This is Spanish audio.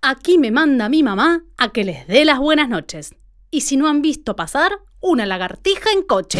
Aquí me manda mi mamá a que les dé las buenas noches. Y si no han visto pasar, una lagartija en coche.